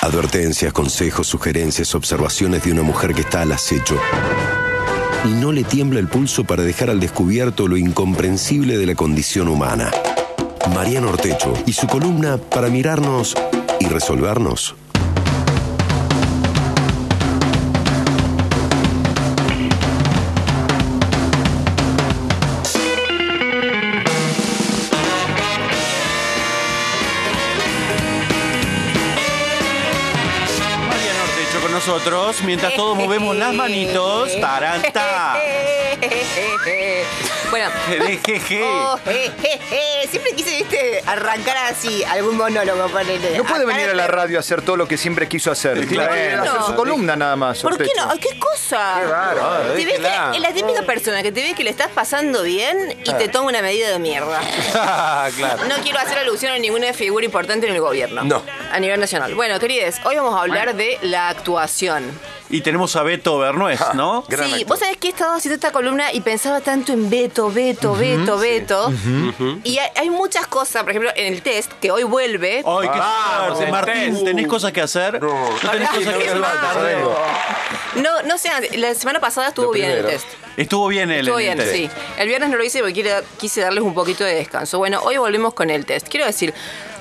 Advertencias, consejos, sugerencias, observaciones de una mujer que está al acecho. Y no le tiembla el pulso para dejar al descubierto lo incomprensible de la condición humana. Mariano Ortecho y su columna para mirarnos y resolvernos. Nosotros, mientras todos movemos las manitos. ¡Taranta! Bueno. Jeje. Oh. Siempre quise, viste, arrancar así, algún monólogo, ponele. No puede venir a la radio a hacer todo lo que siempre quiso hacer. Tiene Claro. que ¿Por qué hacer no? su columna nada más. ¿Por qué no? ¿Qué cosa? Qué bárbaro. Te ves que es la típica persona que te ve que le estás pasando bien y te toma una medida de mierda. claro. No quiero hacer alusión a ninguna figura importante en el gobierno. No. A nivel nacional. Bueno, queridos, hoy vamos a hablar de la actuación. Y tenemos a Beto Bernués, ¿no? Sí, actor. vos sabés que he estado haciendo esta columna y pensaba tanto en Beto, Beto, Beto, Beto. Y hay, hay muchas cosas, por ejemplo, en el test, que hoy vuelve. Ay, qué el Martín, test. ¿tenés cosas que hacer? No, tenés cosas que hacer. No, no sé, la semana pasada estuvo bien el test. Estuvo bien él Estuvo en el bien, test. sí. El viernes no lo hice porque quise darles un poquito de descanso. Bueno, hoy volvemos con el test. Quiero decir,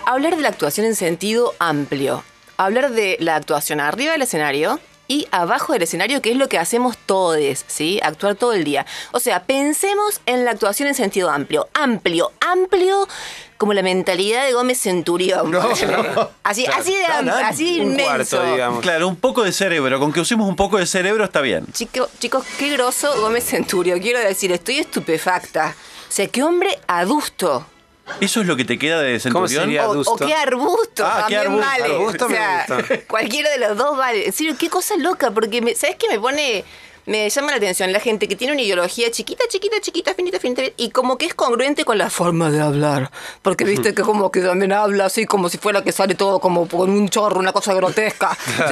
hablar de la actuación en sentido amplio. Hablar de la actuación arriba del escenario y abajo del escenario, que es lo que hacemos todos, ¿sí? Actuar todo el día. O sea, pensemos en la actuación en sentido amplio. Amplio, amplio como la mentalidad de Gómez Centurión. Así, así de am- así de Un inmenso. cuarto, digamos. Claro, un poco de cerebro. Con que usemos un poco de cerebro está bien. Chico- chicos, qué groso Gómez Centurio. Quiero decir, estoy estupefacta. O sea, qué hombre adusto. ¿Eso es lo que te queda de ¿Cómo Centurión? sería? O, o qué arbusto, Ah, qué también arbusto. vale. Arbusto o me sea, gusta. cualquiera de los dos vale. En serio, qué cosa loca, porque me- ¿sabes qué me pone? Me llama la atención la gente que tiene una ideología chiquita, chiquita, chiquita, finita, finita, y como que es congruente con la forma de hablar. Porque viste que como que también habla así como si fuera que sale todo como con un chorro, una cosa grotesca.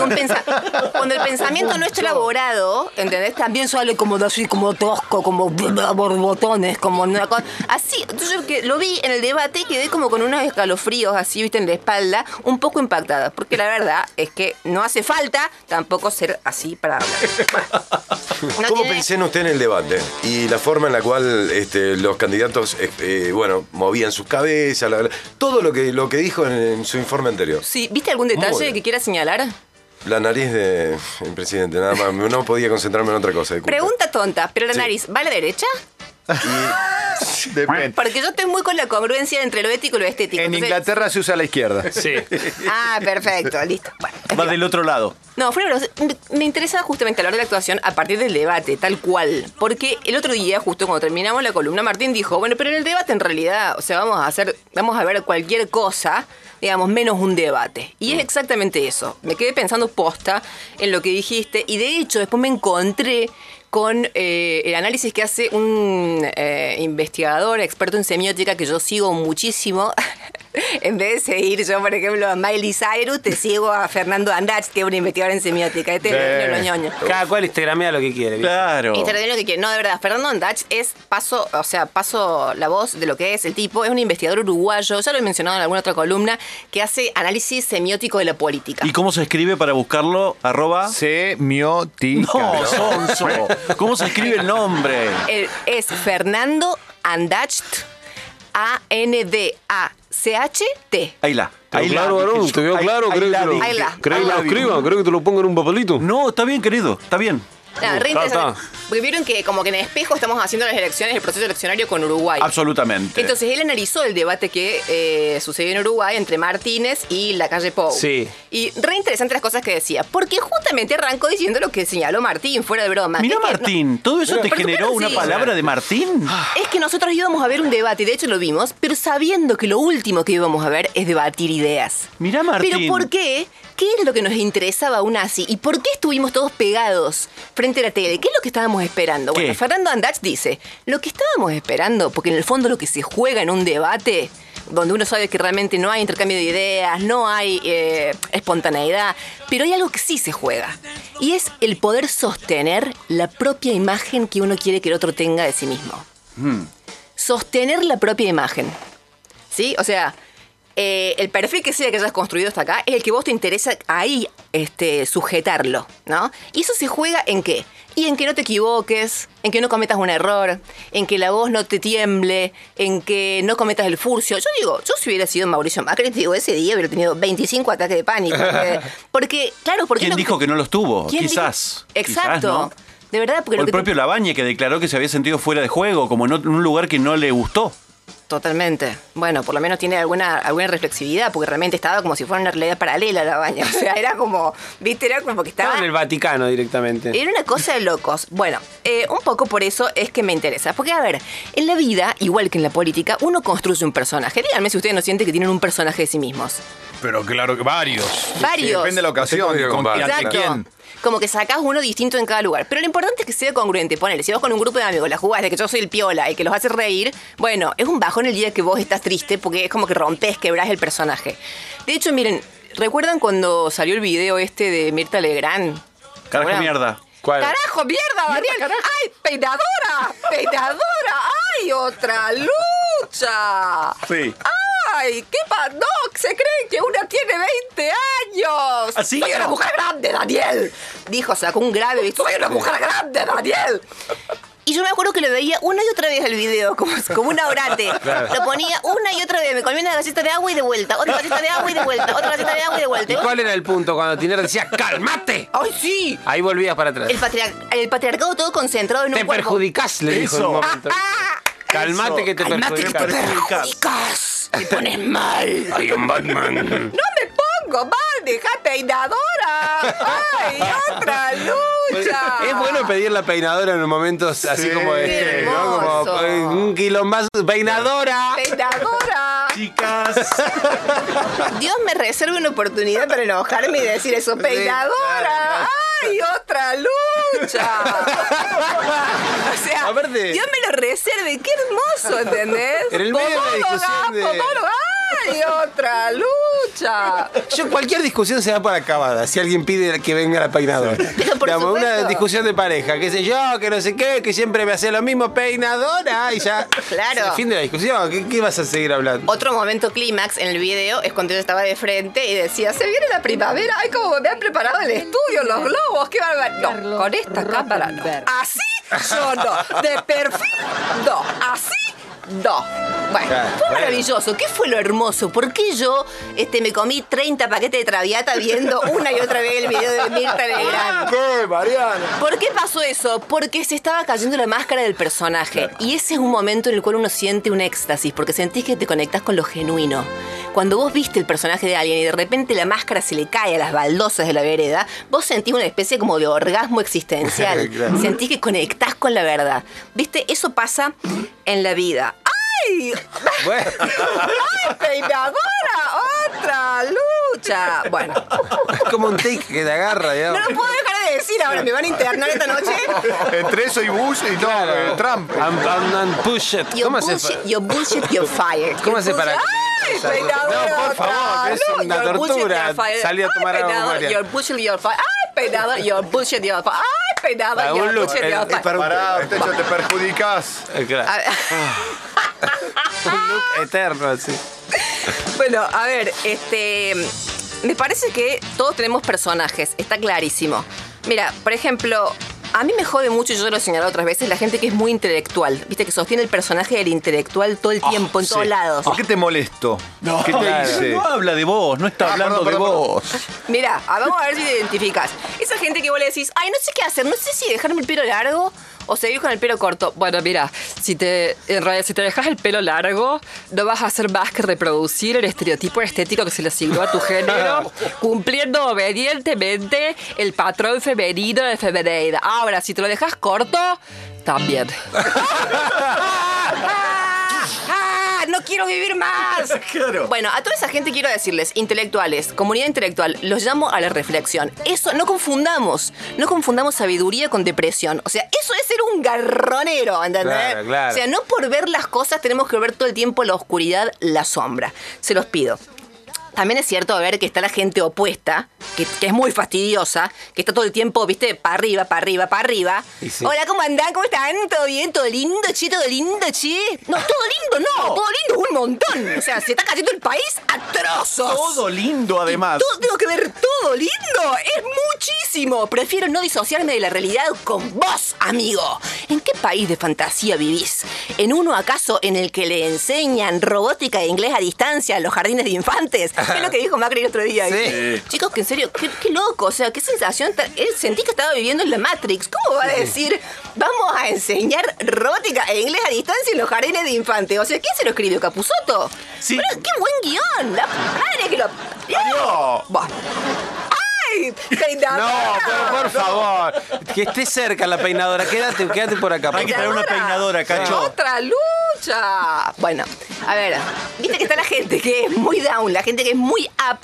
Cuando el pensamiento no está elaborado, ¿entendés? También sale como así, como tosco, como borbotones, como una cosa. Así, entonces yo que lo vi en el debate y quedé como con unos escalofríos así, viste, en la espalda, un poco impactada. Porque la verdad es que no hace falta tampoco ser así para hablar. No ¿Cómo tiene- pensé en usted en el debate? Y la forma en la cual este, los candidatos, eh, eh, bueno, movían sus cabezas, la- la- todo lo que, lo que dijo en, en su informe anterior. Sí, ¿viste algún detalle que quiera señalar? La nariz del presidente, nada más. No podía concentrarme en otra cosa. Pregunta tonta, pero la Sí. nariz, ¿va a la derecha? Depende. Porque yo estoy muy con la congruencia entre lo ético y lo estético. En entonces- Inglaterra se usa a la izquierda. Sí. Ah, perfecto, listo. Bueno, Va del otro lado. No, de broma, me interesa justamente hablar de la actuación a partir del debate, tal cual. Porque el otro día, justo cuando terminamos la columna, Martín dijo, bueno, pero en el debate en realidad, o sea, vamos a hacer, vamos a ver cualquier cosa, digamos, menos un debate. Y es exactamente eso. Me quedé pensando posta en lo que dijiste y de hecho después me encontré con eh, el análisis que hace un eh, investigador experto en semiótica que yo sigo muchísimo. en vez de seguir yo, por ejemplo, a Miley Cyrus, te sigo a Fernando Andach, que es un investigador en semiótica. Este es lo ñoño. Cada cual instagramea lo que quiere. Claro. Instagram lo que quiere. No, de verdad, Fernando Andach es paso, o sea, paso la voz de lo que es el tipo. Es un investigador uruguayo, ya lo he mencionado en alguna otra columna, que hace análisis semiótico de la política. ¿Y cómo se escribe para buscarlo? Arroba. Semiótica. No, Sonso. ¿Cómo se escribe el nombre? El- es Fernando Andacht, A-N-D-A-C-H-T. Ahí la. ¿Te Ahí claro, varón? ¿Te veo claro? ahí ¿Crees la que lo. ¿crees que lo escriban? ¿Crees que te lo pongan en un papelito? No, está bien, querido. Está bien. Nada, re interesante. Porque vieron que como que en espejo estamos haciendo las elecciones, el proceso eleccionario con Uruguay. Absolutamente. Entonces él analizó el debate que eh, sucedió en Uruguay entre Martínez y la calle Pou. Sí. Y re interesante las cosas que decía. Porque justamente arrancó diciendo lo que señaló Martín, fuera de broma. Mira Es no- Martín, ¿todo eso te generó una sí. palabra de Martín? Es que nosotros íbamos a ver un debate, y de hecho lo vimos, pero sabiendo que lo último que íbamos a ver es debatir ideas. Mirá, Martín. Pero ¿por qué? ¿Qué era lo que nos interesaba aún así? ¿Y por qué estuvimos todos pegados frente a la tele? ¿Qué es lo que estábamos esperando? ¿Qué? Bueno, Fernando Andach dice, lo que estábamos esperando, porque en el fondo lo que se juega en un debate, donde uno sabe que realmente no hay intercambio de ideas, no hay eh, espontaneidad, pero hay algo que sí se juega. Y es el poder sostener la propia imagen que uno quiere que el otro tenga de sí mismo. Sostener la propia imagen. ¿Sí? O sea, eh, el perfil que sea que hayas construido hasta acá es el que vos te interesa ahí este, sujetarlo, ¿no? Y eso se juega en qué? Y en que no te equivoques, en que no cometas un error, en que la voz no te tiemble, en que no cometas el furcio. Yo digo, yo si hubiera sido Mauricio Macri, te digo, ese día hubiera tenido 25 ataques de pánico. Porque, porque, claro, porque... ¿Quién no- dijo que no los tuvo? ¿Quién Quizás. dijo- Exacto. Quizás, ¿no? De verdad, porque O el te- propio Labañe que declaró que se había sentido fuera de juego, como en un lugar que no le gustó. Totalmente. Bueno, por lo menos tiene alguna, alguna reflexividad, porque realmente estaba como si fuera una realidad paralela la baña. O sea, era como, viste, era como que Estaba estaba... en el Vaticano directamente. Era una cosa de locos. Bueno, eh, un poco por eso es que me interesa. Porque, a ver, en la vida, igual que en la política, uno construye un personaje. Díganme si ustedes no sienten que tienen un personaje de sí mismos. Pero claro que varios. Varios. Depende de la ocasión. ¿Con Exacto. quién? Como que sacás uno distinto en cada lugar. Pero lo importante es que sea congruente. Ponele, si vos con un grupo de amigos la jugás de que yo soy el piola y que los haces reír, bueno, es un bajón el día que vos estás triste porque es como que rompes, quebrás el personaje. De hecho, miren, ¿recuerdan cuando salió el video este de Mirta Legrand? Carajo Bueno. mierda. ¿Cuál? ¡Carajo, mierda, Daniel! ¡Ay, peinadora! ¡Peinadora! ¡Ay, otra lucha! Sí. ¡Ay, qué pa... ¡No! ¡Se creen que una tiene 20 años! ¿Así? ¡Soy una mujer grande, Daniel! Dijo, sacó un grave. ¡Soy una mujer grande, Daniel! Y yo me acuerdo que lo veía una y otra vez el video, como, como un orate. Lo ponía una y otra vez. Me comía una galleta de agua y de vuelta. Otra galleta de agua y de vuelta. Otra galleta de agua y de vuelta. ¿Y cuál era el punto cuando Tiner decía ¡Cálmate! ¡Ay, sí! Ahí volvías para atrás. El, patriar- el patriarcado todo concentrado en un Te cuerpo. perjudicás, le dijo en un momento. Cálmate que te Calmate que te perjudicas. Te pones mal. Hay un Batman. No me pongo mal, deja peinadora. ¡Ay, otra lucha! Es bueno pedir la peinadora en momentos así como este, ¿no? Como un quilombazo. ¡Peinadora! ¡Peinadora! Chicas. Dios me reserve una oportunidad para enojarme y decir eso. ¡Peinadora! ¡Ay, otra lucha! O sea, Aparte- Dios me lo reserve. ¡Qué hermoso! ¿Entendés? En el medio de la discusión de- podóloga. ¡Ay, otra lucha! Yo cualquier discusión se da por acabada si alguien pide que venga la peinadora. Digamos, una discusión de pareja, qué sé yo, que no sé qué, que siempre me hace lo mismo, peinadora, y ya. Claro. Fin de la discusión. ¿Qué, qué vas a seguir hablando? Otro momento clímax en el video es cuando ella estaba de frente y decía, se viene la primavera, ay, como me han preparado el estudio, los globos, qué bárbaro. No, con esta cámara no. Así yo no, de perfil no, así no. Bueno, Claro, fue bueno. maravilloso. ¿Qué fue lo hermoso? ¿Por qué yo este, me comí 30 paquetes de traviata viendo una y otra vez el video de Mirta Legrand? ¿Qué, Mariana? ¿Por qué pasó eso? Porque se estaba cayendo la máscara del personaje. Y ese es un momento en el cual uno siente un éxtasis, porque sentís que te conectás con lo genuino. Cuando vos viste el personaje de alguien y de repente la máscara se le cae a las baldosas de la vereda, vos sentís una especie como de orgasmo existencial. Claro. Sentís que conectás con la verdad. ¿Viste? Eso pasa en la vida. ¡Ay! Bueno, ¡Ay, peinadora! ¡Otra lucha! Bueno, es como un take que te agarra, no digamos. lo puedo dejar de decir ahora. ¿Me van a internar esta noche? Entre eso y Bush y todo, eh, Trump. And, and- and push it. Your ¿Cómo hace? bullshit, your bullshit, your fire. ¿Cómo hace para- ¡Ay, peinadora! No, por favor, es una tortura. Salí a Ay, tomar agua. Your bullshit, your fire. ay, peinador, your bullshit, your fire. ay, peinador, your look, bullshit, el- your el fire. para- Pará, Techo, te perjudicás. Eh, claro. A ver, Un look eterno, así. Bueno, a ver, este. Me parece que todos tenemos personajes, está clarísimo. Mira, por ejemplo, a mí me jode mucho, y yo lo he señalado otras veces, la gente que es muy intelectual. Viste, que sostiene el personaje del intelectual todo el tiempo, en todos lados. ¿Por qué te molesto? ¿Qué te hice? No habla de vos, no está Ah, hablando perdón, de perdón, vos. Mira, vamos a ver si te identificas. Esa gente que vos le decís, ay, no sé qué hacer, no sé si dejarme el pelo largo o seguir con el pelo corto. Bueno, mira, si te, en realidad, si te dejas el pelo largo, no vas a hacer más que reproducir el estereotipo estético que se le asignó a tu género, cumpliendo obedientemente el patrón femenino de femenidad. Ahora, si te lo dejas corto, también. ¡Ah! ¡No quiero vivir más! Claro. Bueno, a toda esa gente quiero decirles, intelectuales, comunidad intelectual, los llamo a la reflexión. Eso, no confundamos, no confundamos sabiduría con depresión. O sea, eso es ser un garronero, ¿entendés? Claro, claro. O sea, no por ver las cosas tenemos que ver todo el tiempo la oscuridad, la sombra. Se los pido. También es cierto, a ver, que está la gente opuesta, que, que es muy fastidiosa, que está todo el tiempo, viste, para arriba, para arriba, para arriba. Sí. Hola, ¿cómo andan? ¿Cómo están? ¿Todo bien? ¿Todo lindo, che? ¿Todo lindo, che? No, todo lindo, no. Todo lindo es un montón. O sea, se está cayendo el país a trozos. Todo lindo, además. Todo, tengo que ver todo lindo. Es muchísimo. Prefiero no disociarme de la realidad con vos, amigo. ¿En qué país de fantasía vivís? ¿En uno acaso en el que le enseñan robótica e inglés a distancia en los jardines de infantes? Es lo que dijo Macri el otro día. Sí. Chicos, que en serio, qué, qué loco. O sea, qué sensación. Sentí que estaba viviendo en la Matrix. ¿Cómo va a decir, vamos a enseñar robótica e inglés a distancia en los jardines de infantes? O sea, ¿quién se lo escribió? ¿Capuzoto? Sí. Pero qué buen guion. La madre que lo. Buah. No, pero por favor. Que esté cerca la peinadora. Quédate, quédate por acá. por Hay que traer una peinadora, Cacho. ¡Otra lucha! Bueno, a ver, viste que está la gente que es muy down, la gente que es muy up,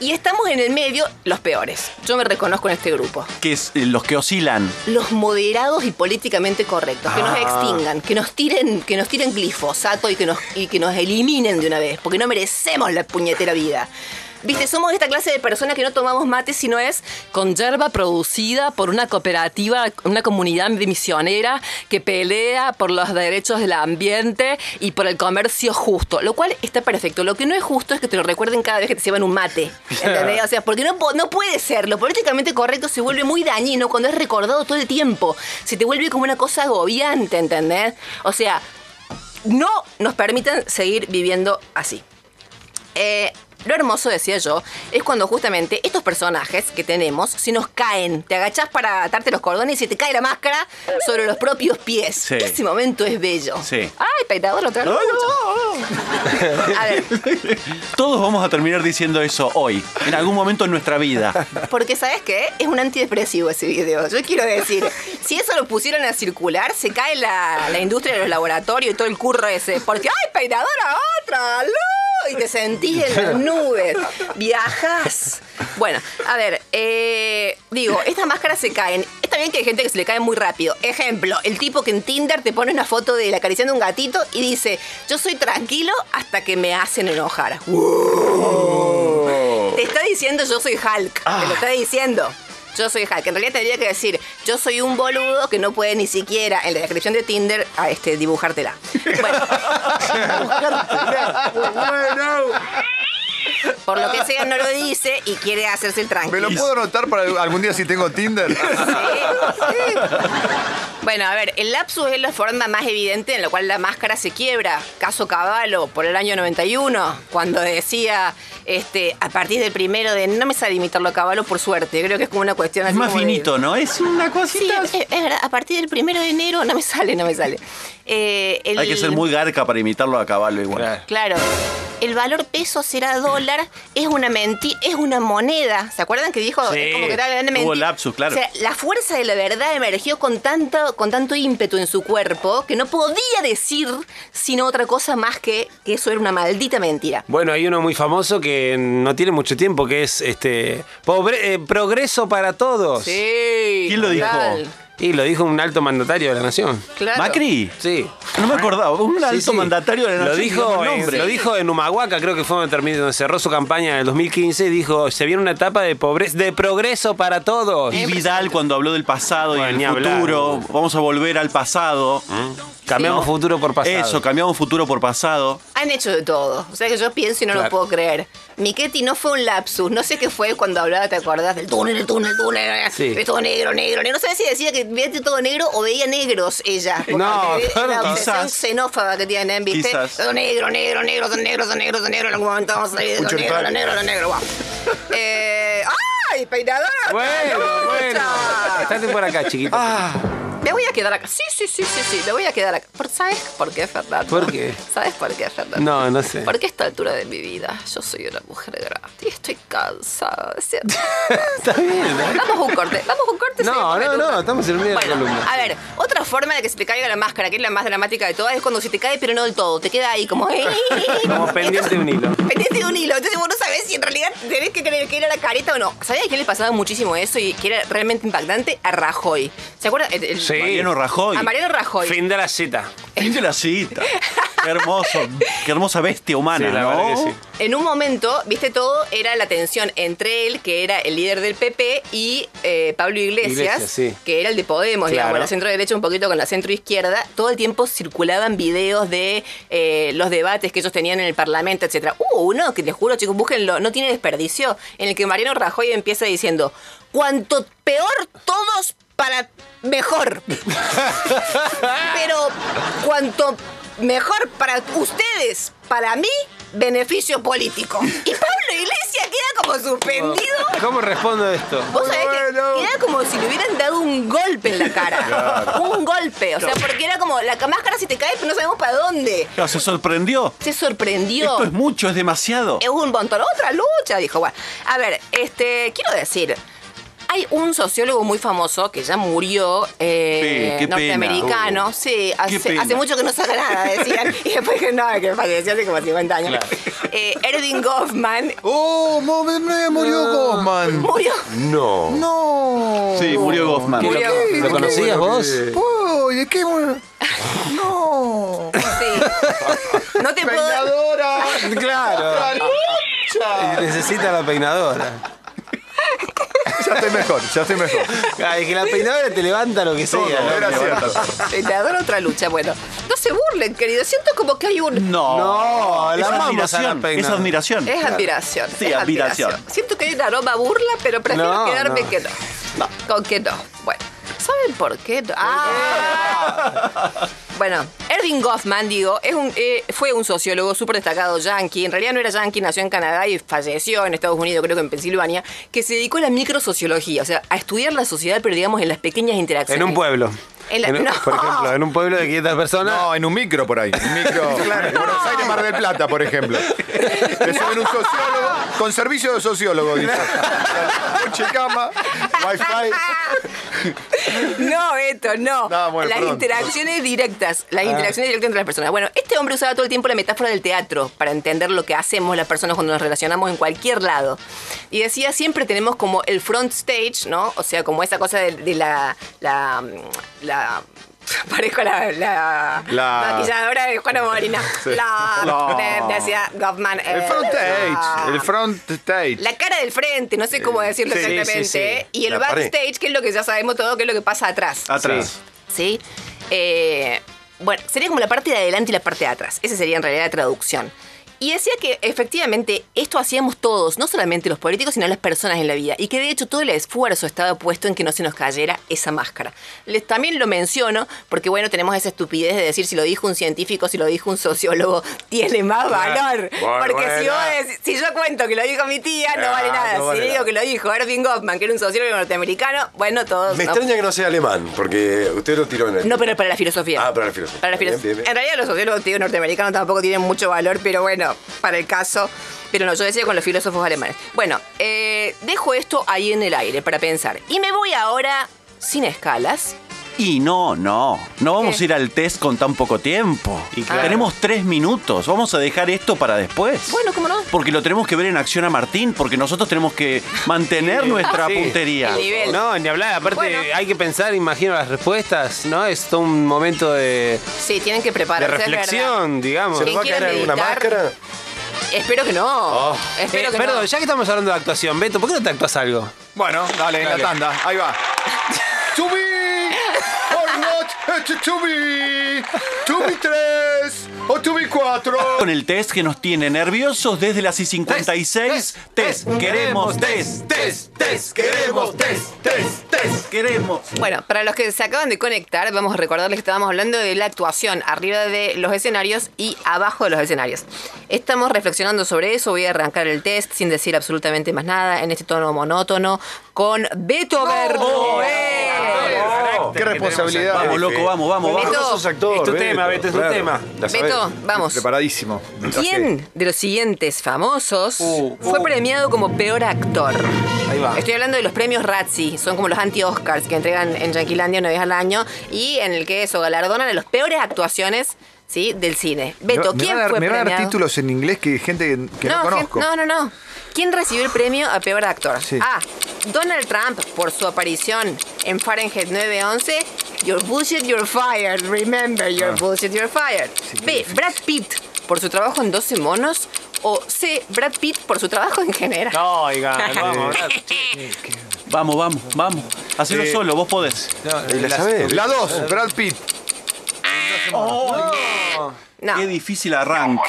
y estamos en el medio, los peores. Yo me reconozco en este grupo. Que es eh, los que oscilan. Los moderados y políticamente correctos, que nos Ah. extingan, que nos tiren, que nos tiren glifosato y que nos, y que nos eliminen de una vez, porque no merecemos la puñetera vida. Viste, somos esta clase de personas que no tomamos mate si no es con yerba producida por una cooperativa, una comunidad misionera que pelea por los derechos del ambiente y por el comercio justo, lo cual está perfecto. Lo que no es justo es que te lo recuerden cada vez que te llevan un mate. ¿entendés? O sea, porque no, no puede ser. Lo políticamente correcto se vuelve muy dañino cuando es recordado todo el tiempo. Se te vuelve como una cosa agobiante, ¿entendés? O sea, no nos permitan seguir viviendo así. Eh, lo hermoso, decía yo, es cuando justamente estos personajes que tenemos, si nos caen, te agachás para atarte los cordones y se te cae la máscara sobre los propios pies. Sí. Ese momento es bello. Sí. Ay, peinador otra vez. A ver, Todos vamos a terminar diciendo eso hoy, en algún momento en nuestra vida. porque ¿sabes qué? Es un antidepresivo ese video. Yo quiero decir, si eso lo pusieron a circular, se cae la, la industria de los laboratorios y todo el curro ese. Porque, ¡ay, peinadora otra! ¡Aló! Y te sentís en las nubes. Viajas. Bueno, a ver, eh, digo, estas máscaras se caen. Está bien que hay gente que se le cae muy rápido. Ejemplo, el tipo que en Tinder te pone una foto de él acariciando un gatito y dice, yo soy tranquilo hasta que me hacen enojar. Te está diciendo yo soy Hulk. Te lo está diciendo. Yo soy Hulk. En realidad tendría que decir, yo soy un boludo que no puede ni siquiera en la descripción de Tinder a este, dibujártela. Bueno. Por lo que sea no lo dice y quiere hacerse el ¿Me tranquilo. lo puedo anotar para algún día si tengo Tinder? Sí, sí. Bueno, a ver, el lapsus es la forma más evidente en la cual la máscara se quiebra. Caso Caballo, por el año 91, cuando decía, este, a partir del primero de... No me sale imitarlo a Caballo, por suerte. Creo que es como una cuestión Es así más como de- finito, ¿no? Es una Sí, cosita. es, es verdad. A partir del primero de enero no me sale, no me sale. Eh, el- Hay que ser muy garca para imitarlo a caballo igual. Claro. Claro. El valor peso será dólar, es una menti es una moneda. ¿Se acuerdan que dijo? Sí, Es como que era una hubo mentira. lapsus, claro. O sea, la fuerza de la verdad emergió con tanto, con tanto ímpetu en su cuerpo que no podía decir sino otra cosa más que que eso era una maldita mentira. Bueno, hay uno muy famoso que no tiene mucho tiempo, que es este pobre- eh, progreso para todos. Sí. ¿Quién lo dijo? Y lo dijo un alto mandatario de la nación. Claro. ¿Macri? Sí. No me acordaba. Un alto Sí, sí. mandatario de la lo nación, dijo, digamos el en, lo dijo en Humahuaca, creo que fue donde, terminó- donde cerró su campaña en el 2015. y Dijo, se viene una etapa de pobreza, de progreso para todos. Y Vidal cuando habló del pasado y Bueno, el ni hablar. futuro. Vamos a volver al pasado. Cambiamos ¿no? futuro por pasado. Eso, cambiamos futuro por pasado. Han hecho de todo. O sea que yo pienso y no lo puedo creer. Miquetti no fue un lapsus. No sé qué fue cuando hablaba, ¿te acordás? Del túnel, el túnel, el túnel. Sí. Es todo negro, negro, negro. No sé si decía que veía todo negro o veía negros ella. No, claro, la quizás. obsesión xenófoba que tienen, ¿viste? Quizás. Todo negro, negro, negro, son negros, son negros, son negros. En algún momento vamos a salir de negro, lo negro, lo negro. guau. Eh, ¡Ay, peinadora! Bueno, bueno. Estate por acá, chiquito. Ah. Me voy a quedar acá. Sí, sí, sí, sí, sí. Me voy a quedar acá. ¿Por- ¿Sabes por qué, Fernando? ¿Por qué? ¿Sabes por qué, Fernando? No, no sé. Porque a esta altura de mi vida yo soy una mujer grande y estoy cansada, ¿cierto? Está bien. ¿eh? Vamos a un corte, vamos a un corte. No, no, no, estamos en el medio de la columna. A ver, otra forma de que se te caiga la máscara, que es la más dramática de todas, es cuando se te cae pero no del todo, te queda ahí como... Como pendiente de un hilo. Pendiente de un hilo, entonces vos no sabés si en realidad tenés que creer que era la careta o no. ¿Sabías que le pasaba muchísimo eso y que era realmente impactante? A Rajoy. ¿Se acuerdan? El- el- Sí. Mariano Rajoy. A Mariano Rajoy. Fin de la cita. Fin de la cita. Qué hermoso, qué hermosa bestia humana, Sí, la ¿no? verdad que sí. En un momento, viste todo, era la tensión entre él, que era el líder del PP, y eh, Pablo Iglesias, Iglesias, sí. que era el de Podemos, Claro. digamos, la centro derecha un poquito con la centro izquierda. Todo el tiempo circulaban videos de eh, los debates que ellos tenían en el Parlamento, etcétera. Hubo uno que les juro, chicos, búsquenlo, no tiene desperdicio, en el que Mariano Rajoy empieza diciendo: Cuanto peor todos para mejor. Pero cuanto mejor para ustedes, para mí, beneficio político. Y Pablo Iglesias queda como suspendido. ¿Cómo respondo a esto? Vos sabés Bueno. que queda como si le hubieran dado un golpe en la cara. Un golpe. O sea, porque era como la máscara se te cae, pero no sabemos para dónde. Claro, se sorprendió. Se sorprendió. Esto es mucho, es demasiado. Es un montón. Otra lucha, dijo. Bueno, a ver, este, quiero decir. Hay un sociólogo muy famoso que ya murió, eh, Sí, qué pena. norteamericano. Sí, hace, mucho que no saca nada, decían. y después que no, que falleció hace como 50 años. Eh, Erving Goffman ¡Oh, mo- me- me murió Goffman! murió. No. ¡No! Sí, murió Goffman. Murió. ¿Lo conocías vos? ¡Uy, qué murió? ¡No! Sí. No te puedo. ¡Peinadora! Claro. ¡Otra lucha! Necesita la peinadora. Ya estoy mejor, ya estoy mejor. Ay, que la peinadora te levanta lo que sea. Todo, ¿no? adoro otra lucha. Bueno, no se burlen, querido. Siento como que hay un. No. No, es la amamos a la admiración. Es peinadora. admiración. Es admiración. Sí, es admiración. Siento que hay un aroma burla, pero prefiero No, quedarme no. que no. Con que no. Bueno, ¿saben por qué? no? Ah. Bueno, Erving Goffman, digo, es un, eh, fue un sociólogo súper destacado yankee. En realidad no era yankee, nació en Canadá y falleció en Estados Unidos, creo que en Pensilvania, que se dedicó a la microsociología, o sea, a estudiar la sociedad, pero digamos en las pequeñas interacciones. En un pueblo. En la- En no. Por ejemplo, en un pueblo de 500 personas. No, en un micro por ahí. Un micro. En Buenos Aires, Mar del Plata, por ejemplo. Le suben un sociólogo con servicio de sociólogo, dice. Coche, cama, wifi. No, esto, no. No, bueno, las perdón. interacciones directas. Las interacciones directas entre las personas. Bueno, este hombre usaba todo el tiempo la metáfora del teatro para entender lo que hacemos las personas cuando nos relacionamos en cualquier lado. Y decía, siempre tenemos como el front stage, ¿no? O sea, como esa cosa de, de la. la. la Parezco la, la, La- maquilladora de Juana Morina. La, No. de- decía Goffman. El eh, front la- stage. El front stage. la cara del frente, no sé cómo decirlo Sí, sí, exactamente. sí. ¿eh? Y el La pared. backstage, que es lo que ya sabemos todo, que es lo que pasa atrás. Atrás. ¿Sí? Eh, bueno, sería como la parte de adelante y la parte de atrás. Esa sería en realidad la traducción. Y decía que efectivamente esto hacíamos todos, no solamente los políticos, sino las personas en la vida. Y que de hecho todo el esfuerzo estaba puesto en que no se nos cayera esa máscara. Les, también lo menciono porque, bueno, tenemos esa estupidez de decir si lo dijo un científico, si lo dijo un sociólogo, tiene más valor. Bueno, porque si, vos decís- si yo cuento que lo dijo mi tía, no Ah, vale nada. no vale si digo que lo dijo Erving Goffman, que era un sociólogo norteamericano, bueno, todos. Me no- extraña que no sea alemán, porque usted lo tiró en el. no, pero para la filosofía. Ah, para la filosofía. Para la Bien, filosofía. bien, bien. En realidad los sociólogos tío, norteamericanos tampoco tienen mucho valor, pero bueno, para el caso. Pero no, yo decía con los filósofos alemanes. Bueno, eh, dejo esto ahí en el aire para pensar. Y me voy ahora sin escalas. Y no, no. No vamos ¿Qué? a ir al test con tan poco tiempo. Y claro. Tenemos tres minutos. Vamos a dejar esto para después. Bueno, ¿cómo no? Porque lo tenemos que ver en acción a Martín, porque nosotros tenemos que mantener nuestra Sí. puntería. El nivel. No, ni hablar. Aparte, Bueno. hay que pensar, imagino, las respuestas, ¿no? Es todo un momento de, Sí, tienen que de prepararse. verdad. reflexión, digamos. ¿Se nos va a ¿Quién caer quiere alguna máscara? Espero que no. Eh, Espero que perdón, no. ya que estamos hablando de actuación, Beto, ¿por qué no te actúas algo? Bueno, dale, en la tanda. Ahí va. Or Tubi! Tubi 3! Con el test que nos tiene nerviosos desde las I56. Test, queremos test, test, test, queremos test, test, test, queremos. Bueno, para los que se acaban de conectar, vamos a recordarles que estábamos hablando de la actuación arriba de los escenarios y abajo de los escenarios. Estamos reflexionando sobre eso, voy a arrancar el test sin decir absolutamente más nada, en este tono monótono, con Beto Verbo. ¡Eh! Qué responsabilidad. Vamos, loco, vamos, vamos, vamos. Beto, es tu Beto, tema, Beto, es tu tema. La vamos. Preparadísimo. Me traje- ¿Quién de los siguientes famosos fue premiado como peor actor? Ahí va. Estoy hablando de los premios Razzie, son como los anti-Oscars que entregan en Yanquilandia una vez al año y en el que eso galardonan a las peores actuaciones ¿sí? del cine. Beto, me, ¿quién van a dar, fue me van a dar premiado? títulos en inglés que gente que, que no, conozco. no, no, no. ¿Quién recibió el premio a peor actor? Sí. A. Donald Trump por su aparición en Fahrenheit 911. Your bullshit, you're fired. Remember, your bullshit, you're fired. B. Brad Pitt por su trabajo en 12 monos. O C. Brad Pitt por su trabajo en general. No, oiga, vamos, Brad. Vamos, vamos, vamos. Hacelo Eh, solo, vos podés. ¿Y la sabés? La 2, Brad Pitt. No. Qué difícil arranque.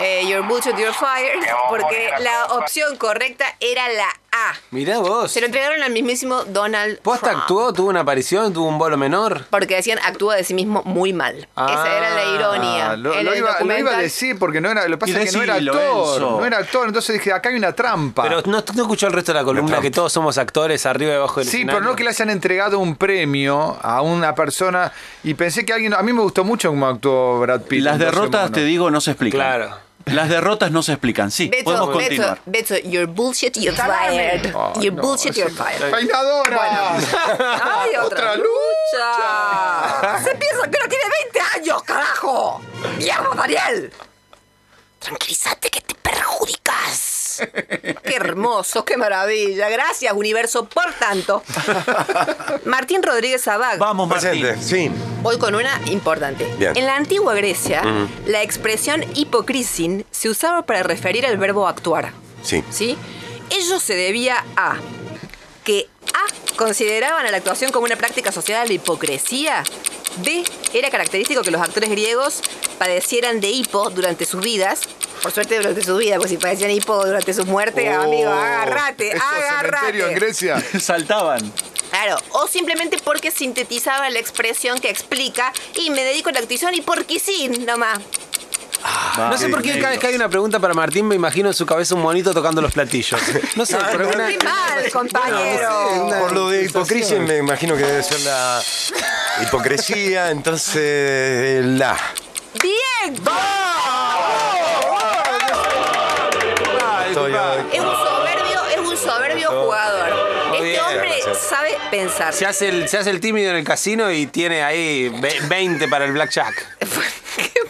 Eh, your bullshit, you're fired. Porque la opción correcta era la A. Mirá vos. Se lo entregaron al mismísimo Donald ¿Posta Trump. actuó? ¿Tuvo una aparición? ¿Tuvo un bolo menor? Porque decían actúa de sí mismo muy mal. Ah, Esa era la ironía. Ah, lo, En lo iba, lo iba a decir porque no era, lo que pasa que no era actor. No era actor, entonces dije, acá hay una trampa. Pero no, no escuchó el resto de la columna, que todos somos actores arriba y abajo del Sí, escenario. pero no que le hayan entregado un premio a una persona y pensé que alguien. A mí me gustó mucho cómo actuó Brad Pitt. Las en 12 derrotas, te digo, no se explican. Claro. Las derrotas no se explican. Sí, Beto, podemos Beto, continuar. Beto, your bullshit, you're fired. Ay, Your no, bullshit, you're fired. ¡Peinadora! ¡Ay, otra, Otra lucha! Se piensa que no tiene 20 años, carajo. ¡Mierda, Daniel! Tranquilízate que te perjudicas. Qué hermoso, qué maravilla. Gracias, universo, por tanto. Martín Rodríguez Abad. Vamos, Martín. Presente, sí. Voy con una importante. Bien. En la antigua Grecia, la expresión hipocrisin se usaba para referir al verbo actuar. Sí. ¿Sí? Ello se debía a que A consideraban a la actuación como una práctica asociada a la hipocresía. B era característico que los actores griegos padecieran de hipo durante sus vidas. Por suerte durante su vida, pues si padecían hipo durante su muerte, Oh, amigo, agárrate, cementerios en agárrate. Grecia. Saltaban. Claro, o simplemente porque sintetizaba la expresión que explica y me dedico a la actuación y porque sí, nomás. No sé por qué cada vez que hay una pregunta para Martín me imagino en su cabeza un monito tocando los platillos. No sé, pero una- Qué mal, compañero. Por lo de hipocresía me imagino que debe ser la hipocresía, entonces la. ¡Bien! Estoy hombre gracias. sabe pensar. se hace, el, se hace el tímido en el casino y tiene ahí ve- 20 para el blackjack.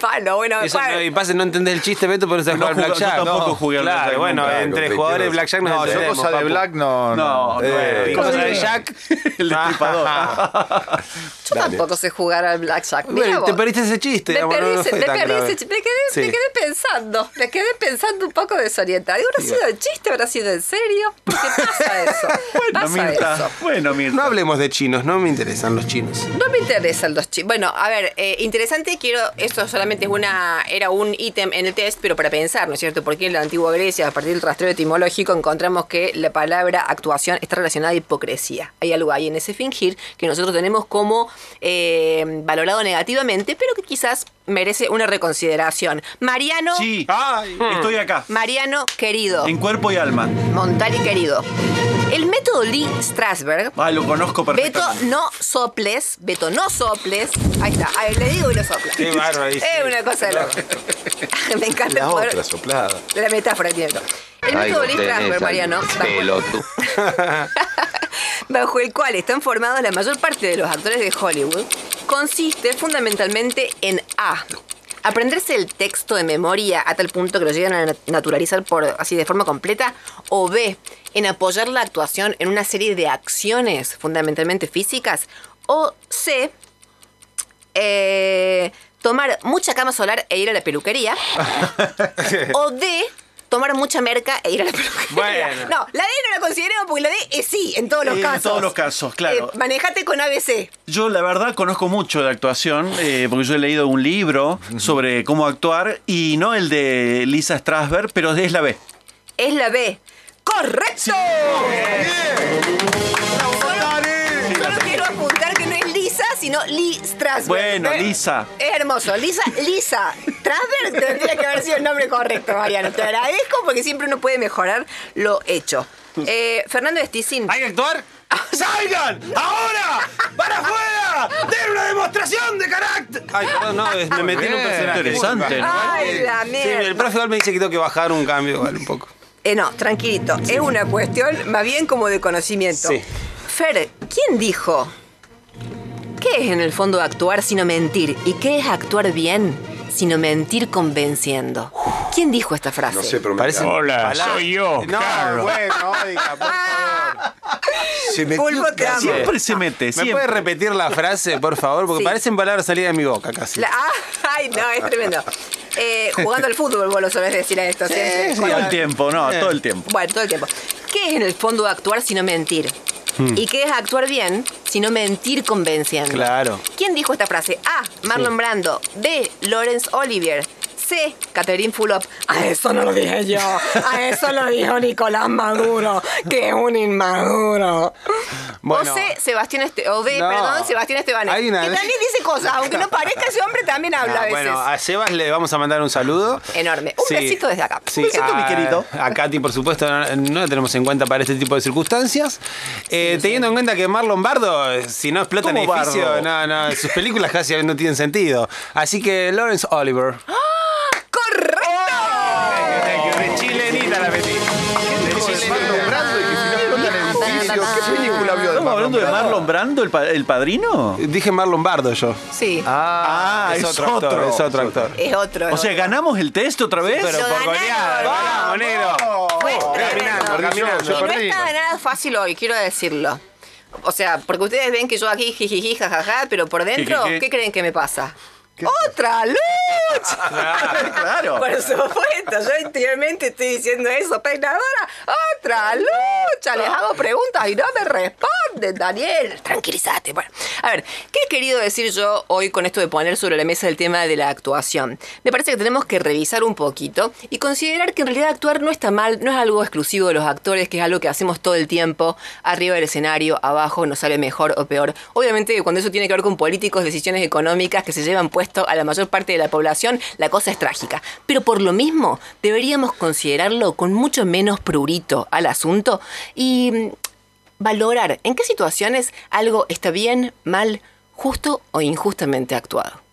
Bueno. Eso, no, y pasa, no entendés el chiste, Beto, pero no sabes No jugar al juego- yo blackjack. tampoco No. jugué al Claro, blackjack bueno, nunca. entre jugadores de blackjack nos No, yo cosa de. Black no. No, no, Eh, ¿y Cosa cosa de Jack. El destripador. Yo tampoco sé jugar al blackjack. Bueno, vos. te perdiste ese chiste. Me digamos, no- perdí, no me, perdí ese me quedé, Sí. me quedé pensando, me quedé pensando un poco desorientada. ¿Habrá sido el chiste? ¿Habrá sido en serio? ¿Por qué pasa eso? Bueno, pasa Mirta. eso. Bueno, Mirta. No hablemos de chinos, no me interesan los chinos. No me interesan los chistes. Bueno, a ver, eh, interesante, quiero, esto solamente es una, era un ítem en el test, pero para pensar, ¿no es cierto? Porque en la antigua Grecia, a partir del rastreo etimológico, encontramos que la palabra actuación está relacionada a hipocresía. Hay algo ahí en ese fingir que nosotros tenemos como eh, valorado negativamente, pero que quizás merece una reconsideración. Mariano, Sí, estoy acá. Mariano querido, En cuerpo y alma. Montali querido. El método Lee Strasberg Ah, lo conozco Beto, perfectamente. no soples. Beto, no soples. Ahí está. A ver, le digo y lo sopla. Qué bárbaro, sí. Es una cosa de loco. Me encanta La el poder otra soplada. la metáfora tiene esto. El método Lee Strasberg, Mariano, bajo, bajo el cual están formados la mayor parte de los actores de Hollywood, consiste fundamentalmente en A. Aprenderse el texto de memoria a tal punto que lo llegan a nat- naturalizar por así de forma completa. O B. En apoyar la actuación en una serie de acciones fundamentalmente físicas. O C. eh, tomar mucha cama solar e ir a la peluquería. o D. Tomar mucha merca e ir a la peluquería. Bueno. No, la D no la consideremos porque la D es sí en todos los En casos. todos los casos, claro. Eh, manejate con ABC. Yo la verdad conozco mucho de actuación, eh, porque yo he leído un libro sobre cómo actuar y no el de Lisa Strasberg, pero es la B. Es la B. ¡Correcto! Solo, sino Lee Strasberg. Bueno, Eh, Lisa. Es hermoso. Lisa, Lisa Strasberg tendría que haber sido el nombre correcto, Mariano. Te agradezco porque siempre uno puede mejorar lo hecho. Eh, Fernando Esticín. ¿Hay que actuar? ¡Salgan! ¡Ahora! ¡Para afuera! ¡Den una demostración de carácter! Ay, perdón, no, es- me metí en un personaje. Interesante, ¿no? Ay, la Sí, mierda. el profe igual me dice que tengo que bajar un cambio, igual, un poco. Eh, no, tranquilito. Es una cuestión más bien como de conocimiento. Sí. Fer, ¿quién dijo? ¿Qué es en el fondo actuar sino mentir? ¿Y qué es actuar bien sino mentir convenciendo? ¿Quién dijo esta frase? No sé, pero me Parece. Hola, soy yo, No, Carlos. Bueno, oiga, por favor. Se metió Pulpo, te amo. Siempre se mete, ¿Me siempre. puede repetir la frase, por favor? Porque Sí. parecen palabras salidas de mi boca casi. La- ah, ay, no, es tremendo. Eh, jugando al fútbol, vos lo sabés decir a esto siempre. Todo el tiempo, no, todo el tiempo. Bueno, todo el tiempo. ¿Qué es en el fondo actuar sino mentir? ¿Y qué es actuar bien sino mentir convenciendo? Claro. ¿Quién dijo esta frase? A. Marlon Brando. B. Lawrence Olivier. C. Catherine Fulop. A eso no lo dije yo. A eso lo dijo Nicolás Maduro, que es un inmaduro. Bueno. o C. Sebastián este o B. No. Perdón, Sebastián Estebanés. Hay una- Que también dice cosas, aunque no parezca ese hombre también habla Ah, a veces. bueno, a Sebas le vamos a mandar un saludo. Enorme. Un besito desde acá. Sí, Un besito, mi querido. A Katy, por supuesto, no, no la tenemos en cuenta para este tipo de circunstancias. Eh, teniendo en cuenta que Marlon Bardo, eh, si no explota en ¿Cómo edificio, no, no, sus películas casi no tienen sentido. Así que Lawrence Oliver. ¡Correcto! De chilenita la metí. De Marlon Brando y que si no explota en el edificio. ¿Qué película vio de ¿Estamos hablando de Brando? Marlon Brando, el, pa- el padrino? Dije Marlon Bardo yo. Sí, Ah, es, otro actor, es otro actor. es otro. O sea, ¿ganamos el test otra vez? Pero Lo por ganaron. goleada, ganamos, negro. Fue tremendo. caminando, caminando. Yo Y no perdí. está nada fácil hoy, quiero decirlo. O sea, porque ustedes ven que yo aquí jijiji, jajaja, pero por dentro, Jijiji. ¿qué creen que me pasa? ¡Otra claro. Por supuesto, yo interiormente estoy diciendo eso, peinadora, otra lucha. Les hago preguntas y no me responden, Daniel. Tranquilízate. Bueno, a ver, ¿qué he querido decir yo hoy con esto de poner sobre la mesa el tema de la actuación? Me parece que tenemos que revisar un poquito y considerar que en realidad actuar no está mal, no es algo exclusivo de los actores, que es algo que hacemos todo el tiempo, arriba del escenario, abajo, nos sale mejor o peor. Obviamente, cuando eso tiene que ver con políticos, decisiones económicas que se llevan puesto a la mayor parte de la población, la cosa es trágica. Pero por lo mismo, deberíamos considerarlo con mucho menos prurito al asunto y mm, valorar en qué situaciones algo está bien, mal, justo o injustamente actuado.